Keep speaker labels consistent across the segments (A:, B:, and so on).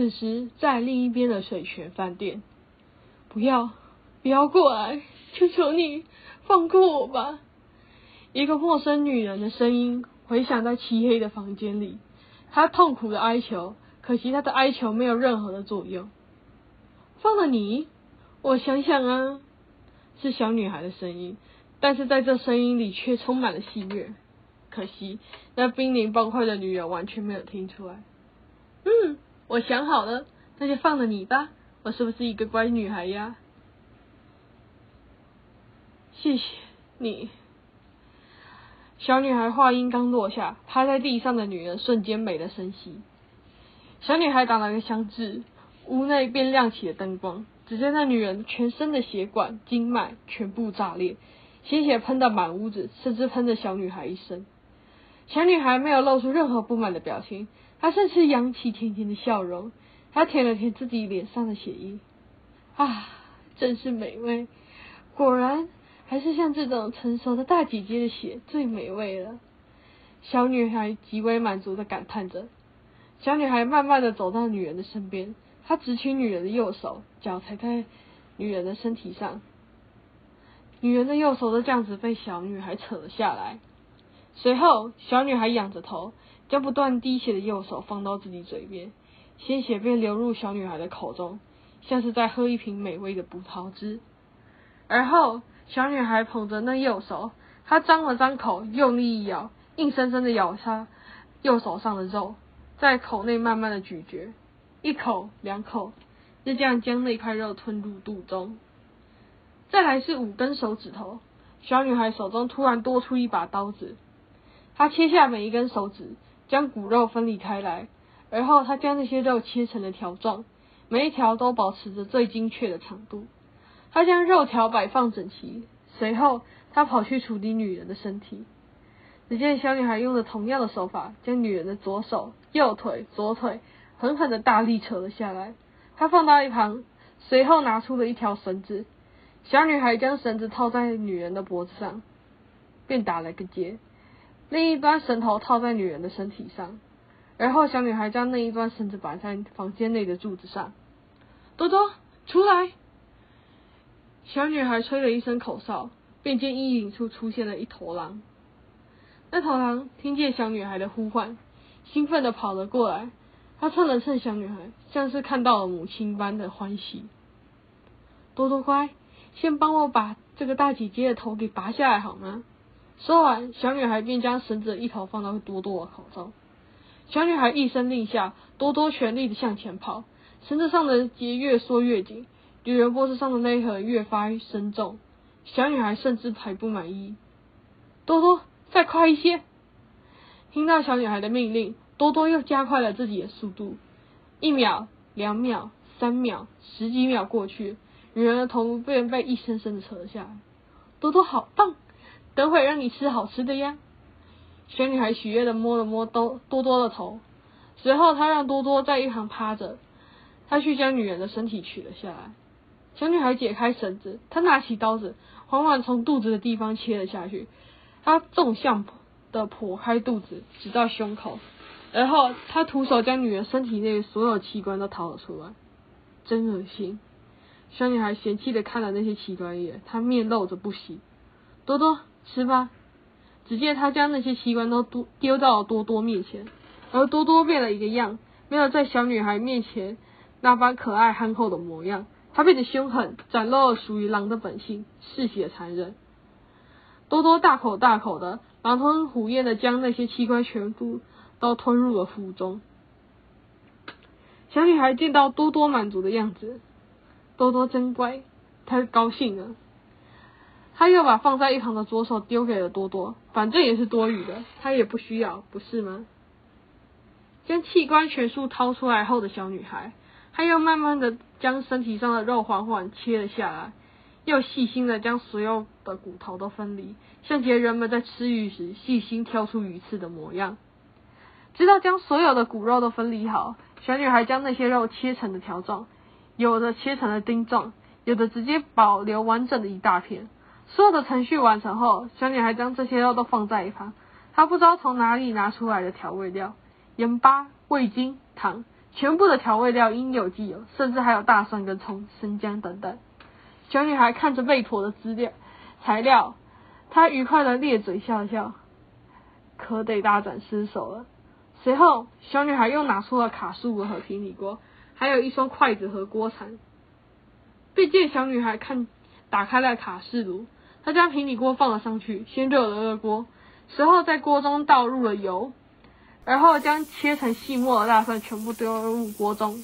A: 此时在另一边的水泉饭店，不要，不要过来，求求你放过我吧！一个陌生女人的声音回响在漆黑的房间里，她痛苦的哀求，可惜她的哀求没有任何的作用。放了你？我想想啊，是小女孩的声音，但是在这声音里却充满了戏谑。可惜那濒临崩溃的女人完全没有听出来。嗯，我想好了，那就放了你吧。我是不是一个乖女孩呀？谢谢你。小女孩话音刚落下，趴在地上的女人瞬间没了声息。小女孩打了个响指。屋内便亮起了灯光，只见那女人全身的血管、经脉全部炸裂，鲜血喷得满屋子，甚至喷得小女孩一身。小女孩没有露出任何不满的表情，她甚至扬起甜甜的笑容。她舔了舔自己脸上的血液，啊，真是美味！果然，还是像这种成熟的大姐姐的血最美味了。小女孩极为满足的感叹着。小女孩慢慢的走到女人的身边。他直起女人的右手，脚踩在女人的身体上，女人的右手就这样子被小女孩扯了下来。随后，小女孩仰着头，将不断滴血的右手放到自己嘴边，鲜血便流入小女孩的口中，像是在喝一瓶美味的葡萄汁。而后，小女孩捧着那右手，她张了张口，用力一咬，硬生生的咬下右手上的肉，在口内慢慢的咀嚼。一口两口，就这样将那块肉吞入肚中。再来是五根手指头，小女孩手中突然多出一把刀子，她切下每一根手指，将骨肉分离开来，而后他将那些肉切成了条状，每一条都保持着最精确的长度。他将肉条摆放整齐，随后他跑去处理女人的身体。只见小女孩用了同样的手法，将女人的左手、右腿、左腿。狠狠的大力扯了下来，他放到一旁，随后拿出了一条绳子。小女孩将绳子套在女人的脖子上，便打了个结，另一端绳头套在女人的身体上。然后小女孩将另一端绳子绑在房间内的柱子上。多多，出来！小女孩吹了一声口哨，便见阴影处出现了一头狼。那头狼听见小女孩的呼唤，兴奋的跑了过来。他蹭了蹭小女孩，像是看到了母亲般的欢喜。多多乖，先帮我把这个大姐姐的头给拔下来好吗？说完，小女孩便将绳子一头放到多多的口中。小女孩一声令下，多多全力的向前跑，绳子上的结越缩越紧，女人脖子上的勒痕越发深重。小女孩甚至还不满意，多多再快一些！听到小女孩的命令。多多又加快了自己的速度，一秒、两秒、三秒、十几秒过去，女人的头便被一声声的扯下来。多多好棒，等会让你吃好吃的呀！小女孩喜悦的摸了摸多多多的头，随后她让多多在一旁趴着，她去将女人的身体取了下来。小女孩解开绳子，她拿起刀子，缓缓从肚子的地方切了下去，她纵向的剖开肚子，直到胸口。然后他徒手将女人身体内所有器官都掏了出来，真恶心！小女孩嫌弃的看了那些器官一眼，她面露着不喜。多多吃吧。只见他将那些器官都丢到了多多面前，而多多变了一个样，没有在小女孩面前那般可爱憨厚的模样，他变得凶狠，展露了属于狼的本性，嗜血残忍。多多大口大口的狼吞虎咽的将那些器官全部。都吞入了腹中。小女孩见到多多满足的样子，多多真乖，她高兴了。他又把放在一旁的左手丢给了多多，反正也是多余的，他也不需要，不是吗？将器官全数掏出来后的小女孩，她又慢慢的将身体上的肉缓缓切了下来，又细心的将所有的骨头都分离，像杰人们在吃鱼时细心挑出鱼刺的模样。直到将所有的骨肉都分离好，小女孩将那些肉切成了条状，有的切成了丁状，有的直接保留完整的一大片。所有的程序完成后，小女孩将这些肉都放在一旁。她不知道从哪里拿出来的调味料，盐巴、味精、糖，全部的调味料应有尽有，甚至还有大蒜跟葱、生姜等等。小女孩看着备妥的资料材料，她愉快的咧嘴笑笑，可得大展身手了。随后，小女孩又拿出了卡式炉和平底锅，还有一双筷子和锅铲。毕竟小女孩看打开了卡式炉，她将平底锅放了上去，先热了热锅，随后在锅中倒入了油，而后将切成细末的大蒜全部丢入锅中。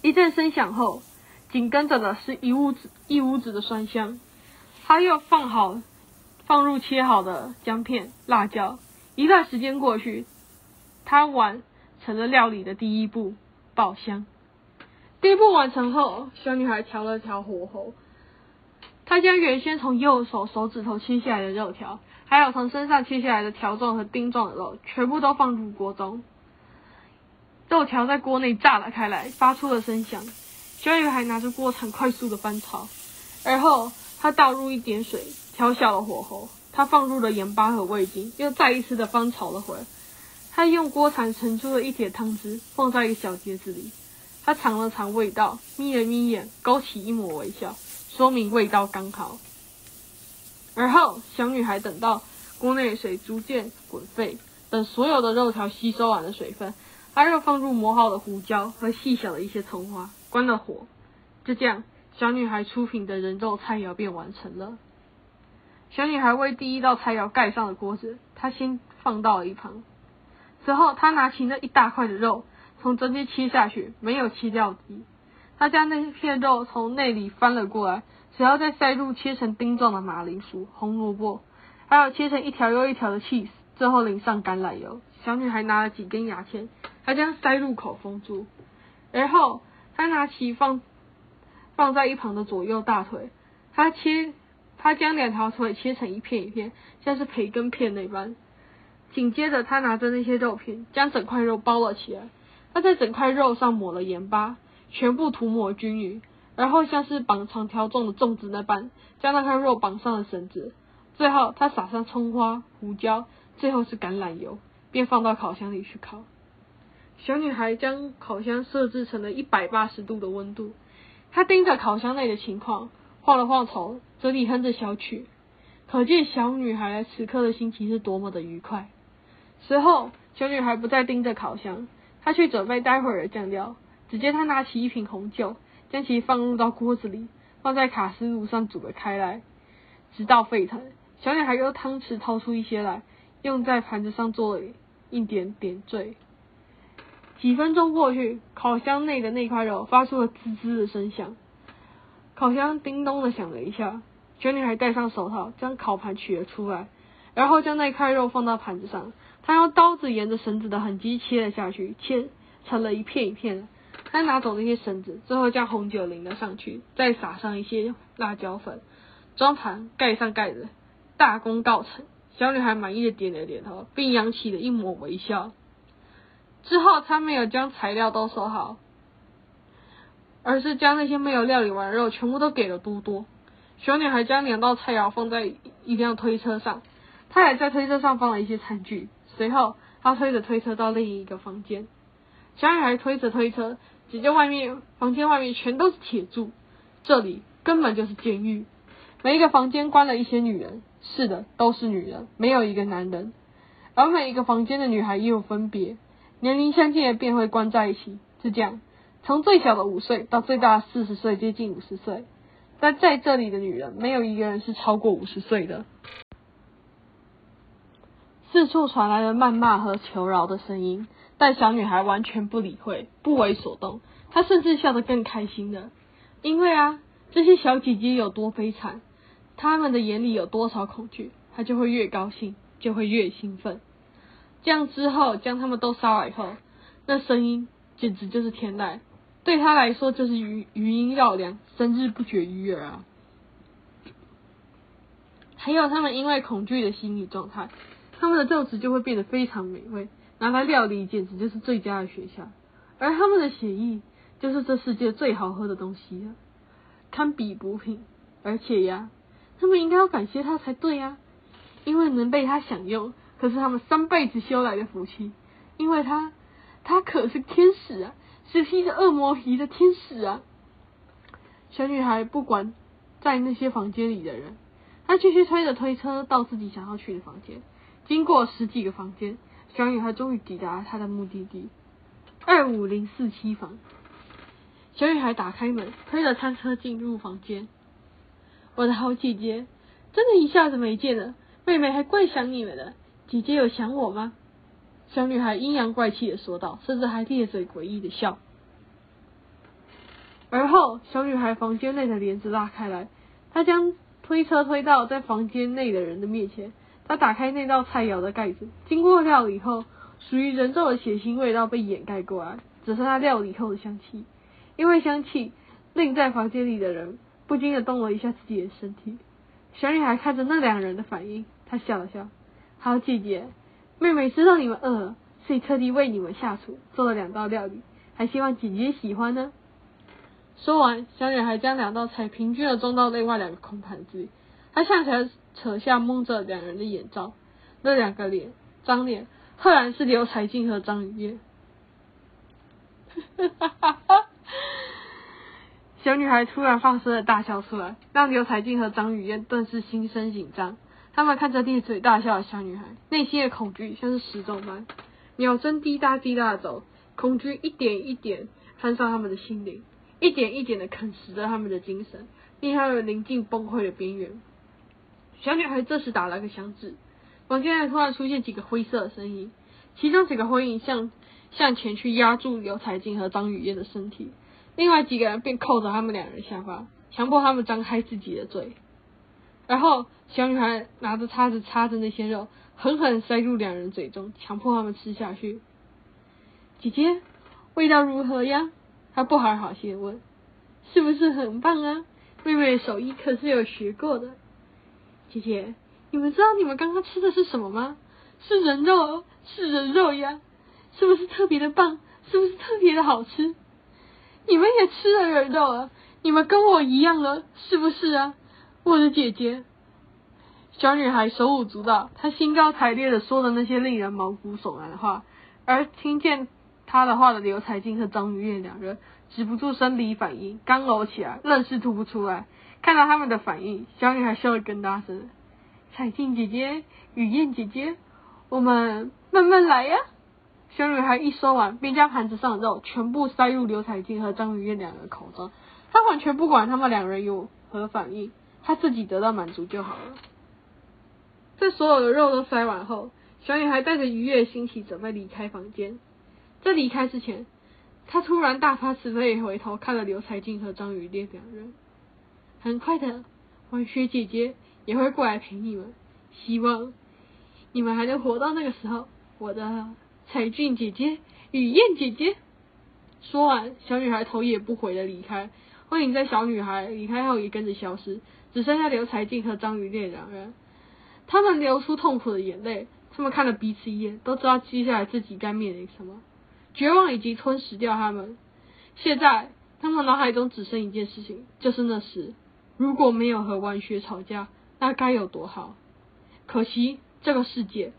A: 一阵声响后，紧跟着的是一屋子一屋子的酸香。他又放好放入切好的姜片、辣椒。一段时间过去，他完成了料理的第一步——爆香。第一步完成后，小女孩调了调火候。他将原先从右手手指头切下来的肉条，还有从身上切下来的条状和丁状的肉，全部都放入锅中。肉条在锅内炸了开来，发出了声响。小女孩拿着锅铲快速的翻炒，而后她倒入一点水，调小了火候。她放入了盐巴和味精，又再一次的翻炒了会。她用锅铲盛出了一铁汤汁，放在一个小碟子里。他尝了尝味道，眯了眯眼，勾起一抹微笑，说明味道刚好。而后，小女孩等到锅内水逐渐滚沸，等所有的肉条吸收完了水分，她又放入磨好的胡椒和细小的一些葱花，关了火。就这样，小女孩出品的人肉菜肴便完成了。小女孩为第一道菜肴盖上了锅子，她先放到了一旁。随后，她拿起那一大块的肉。从中间切下去，没有切掉底。他将那片肉从内里翻了过来，随后再塞入切成丁状的马铃薯、红萝卜，还有切成一条又一条的 cheese，最后淋上橄榄油。小女孩拿了几根牙签，她将塞入口封住。而后，她拿起放放在一旁的左右大腿，她切，她将两条腿切成一片一片，像是培根片那般。紧接着，她拿着那些肉片，将整块肉包了起来。她在整块肉上抹了盐巴，全部涂抹均匀，然后像是绑长条状的粽子那般，将那块肉绑上了绳子。最后，他撒上葱花、胡椒，最后是橄榄油，便放到烤箱里去烤。小女孩将烤箱设置成了一百八十度的温度，她盯着烤箱内的情况，晃了晃头，嘴里哼着小曲，可见小女孩此刻的心情是多么的愉快。随后，小女孩不再盯着烤箱。她去准备待会儿的酱料，只见他拿起一瓶红酒，将其放入到锅子里，放在卡斯炉上煮了开来，直到沸腾。小女孩用汤匙掏出一些来，用在盘子上做了一点点缀。几分钟过去，烤箱内的那块肉发出了滋滋的声响，烤箱叮咚的响了一下。小女孩戴上手套，将烤盘取了出来，然后将那块肉放到盘子上。她用刀子沿着绳子的痕迹切了下去，切成了一片一片的。他拿走那些绳子，最后将红酒淋了上去，再撒上一些辣椒粉，装盘，盖上盖子，大功告成。小女孩满意的点了点头，并扬起了一抹微笑。之后，他没有将材料都收好，而是将那些没有料理完的肉全部都给了多多。小女孩将两道菜肴放在一辆推车上，她也在推车上放了一些餐具。随后，他推着推车到另一个房间。小女孩推着推车，只见外面房间外面全都是铁柱，这里根本就是监狱。每一个房间关了一些女人，是的，都是女人，没有一个男人。而每一个房间的女孩也有分别，年龄相近的便会关在一起，是这样，从最小的五岁到最大四十岁，接近五十岁。但在这里的女人，没有一个人是超过五十岁的。四处传来了谩骂和求饶的声音，但小女孩完全不理会，不为所动。她甚至笑得更开心了，因为啊，这些小姐姐有多悲惨，她们的眼里有多少恐惧，她就会越高兴，就会越兴奋。这样之后，将他们都杀了以后，那声音简直就是天籁，对她来说就是余余音绕梁，声日不绝于耳啊。还有他们因为恐惧的心理状态。他们的肉质就会变得非常美味，拿来料理简直就是最佳的选项。而他们的血液就是这世界最好喝的东西了，堪比补品。而且呀，他们应该要感谢他才对呀，因为能被他享用，可是他们三辈子修来的福气。因为他，他可是天使啊，是披着恶魔皮的天使啊！小女孩不管在那些房间里的人，她继续推着推车到自己想要去的房间。经过十几个房间，小女孩终于抵达她的目的地——二五零四七房。小女孩打开门，推着餐车进入房间。我的好姐姐，真的一下子没见了，妹妹还怪想你们的。姐姐有想我吗？小女孩阴阳怪气的说道，甚至还咧嘴诡异的笑。而后，小女孩房间内的帘子拉开来，她将推车推到在房间内的人的面前。他打开那道菜肴的盖子，经过料理后，属于人肉的血腥味道被掩盖过来，只剩下料理后的香气。因为香气，令在房间里的人不禁的动了一下自己的身体。小女孩看着那两人的反应，她笑了笑：“好姐姐，妹妹知道你们饿了，所以特地为你们下厨做了两道料理，还希望姐姐喜欢呢。”说完，小女孩将两道菜平均的装到另外两个空盘子里。她向前扯下蒙着两人的眼罩，那两个脸，张脸，赫然是刘才静和张雨燕。哈哈哈哈小女孩突然放声的大笑出来，让刘才静和张雨燕顿时心生紧张。他们看着咧嘴大笑的小女孩，内心的恐惧像是时钟般，秒针滴答滴答的走，恐惧一点一点攀上他们的心灵。一点一点的啃食着他们的精神，令他们临近崩溃的边缘。小女孩这时打了个响指，房间内突然出现几个灰色的身影，其中几个灰影向向前去压住刘彩静和张雨燕的身体，另外几个人便扣着他们两人下巴，强迫他们张开自己的嘴。然后小女孩拿着叉子叉着那些肉，狠狠塞入两人嘴中，强迫他们吃下去。姐姐，味道如何呀？她不好好先问，是不是很棒啊？妹妹手艺可是有学过的。姐姐，你们知道你们刚刚吃的是什么吗？是人肉，是人肉呀！是不是特别的棒？是不是特别的好吃？你们也吃了人肉啊？你们跟我一样了，是不是啊？我的姐姐，小女孩手舞足蹈，她兴高采烈的说着那些令人毛骨悚然的话，而听见。她的话的刘彩静和张雨燕两人止不住生理反应，刚搂起来，愣是吐不出来。看到他们的反应，小女孩笑得更大声。彩静姐姐，雨燕姐姐，我们慢慢来呀。小女孩一说完，便将盘子上的肉全部塞入刘彩静和张雨燕两人口中。她完全不管他们两人有何反应，她自己得到满足就好了。在所有的肉都塞完后，小女孩带着愉悦的心情准备离开房间。在离开之前，她突然大发慈悲回头看了刘彩静和张雨烈两人。很快的，婉雪姐姐也会过来陪你们，希望你们还能活到那个时候。我的彩俊姐姐、雨燕姐姐。说完，小女孩头也不回的离开，幻影在小女孩离开后也跟着消失，只剩下刘才静和张雨烈两人。他们流出痛苦的眼泪，他们看了彼此一眼，都知道接下来自己该面临什么。绝望已经吞噬掉他们，现在他们脑海中只剩一件事情，就是那时如果没有和万雪吵架，那该有多好。可惜这个世界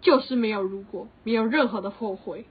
A: 就是没有如果，没有任何的后悔。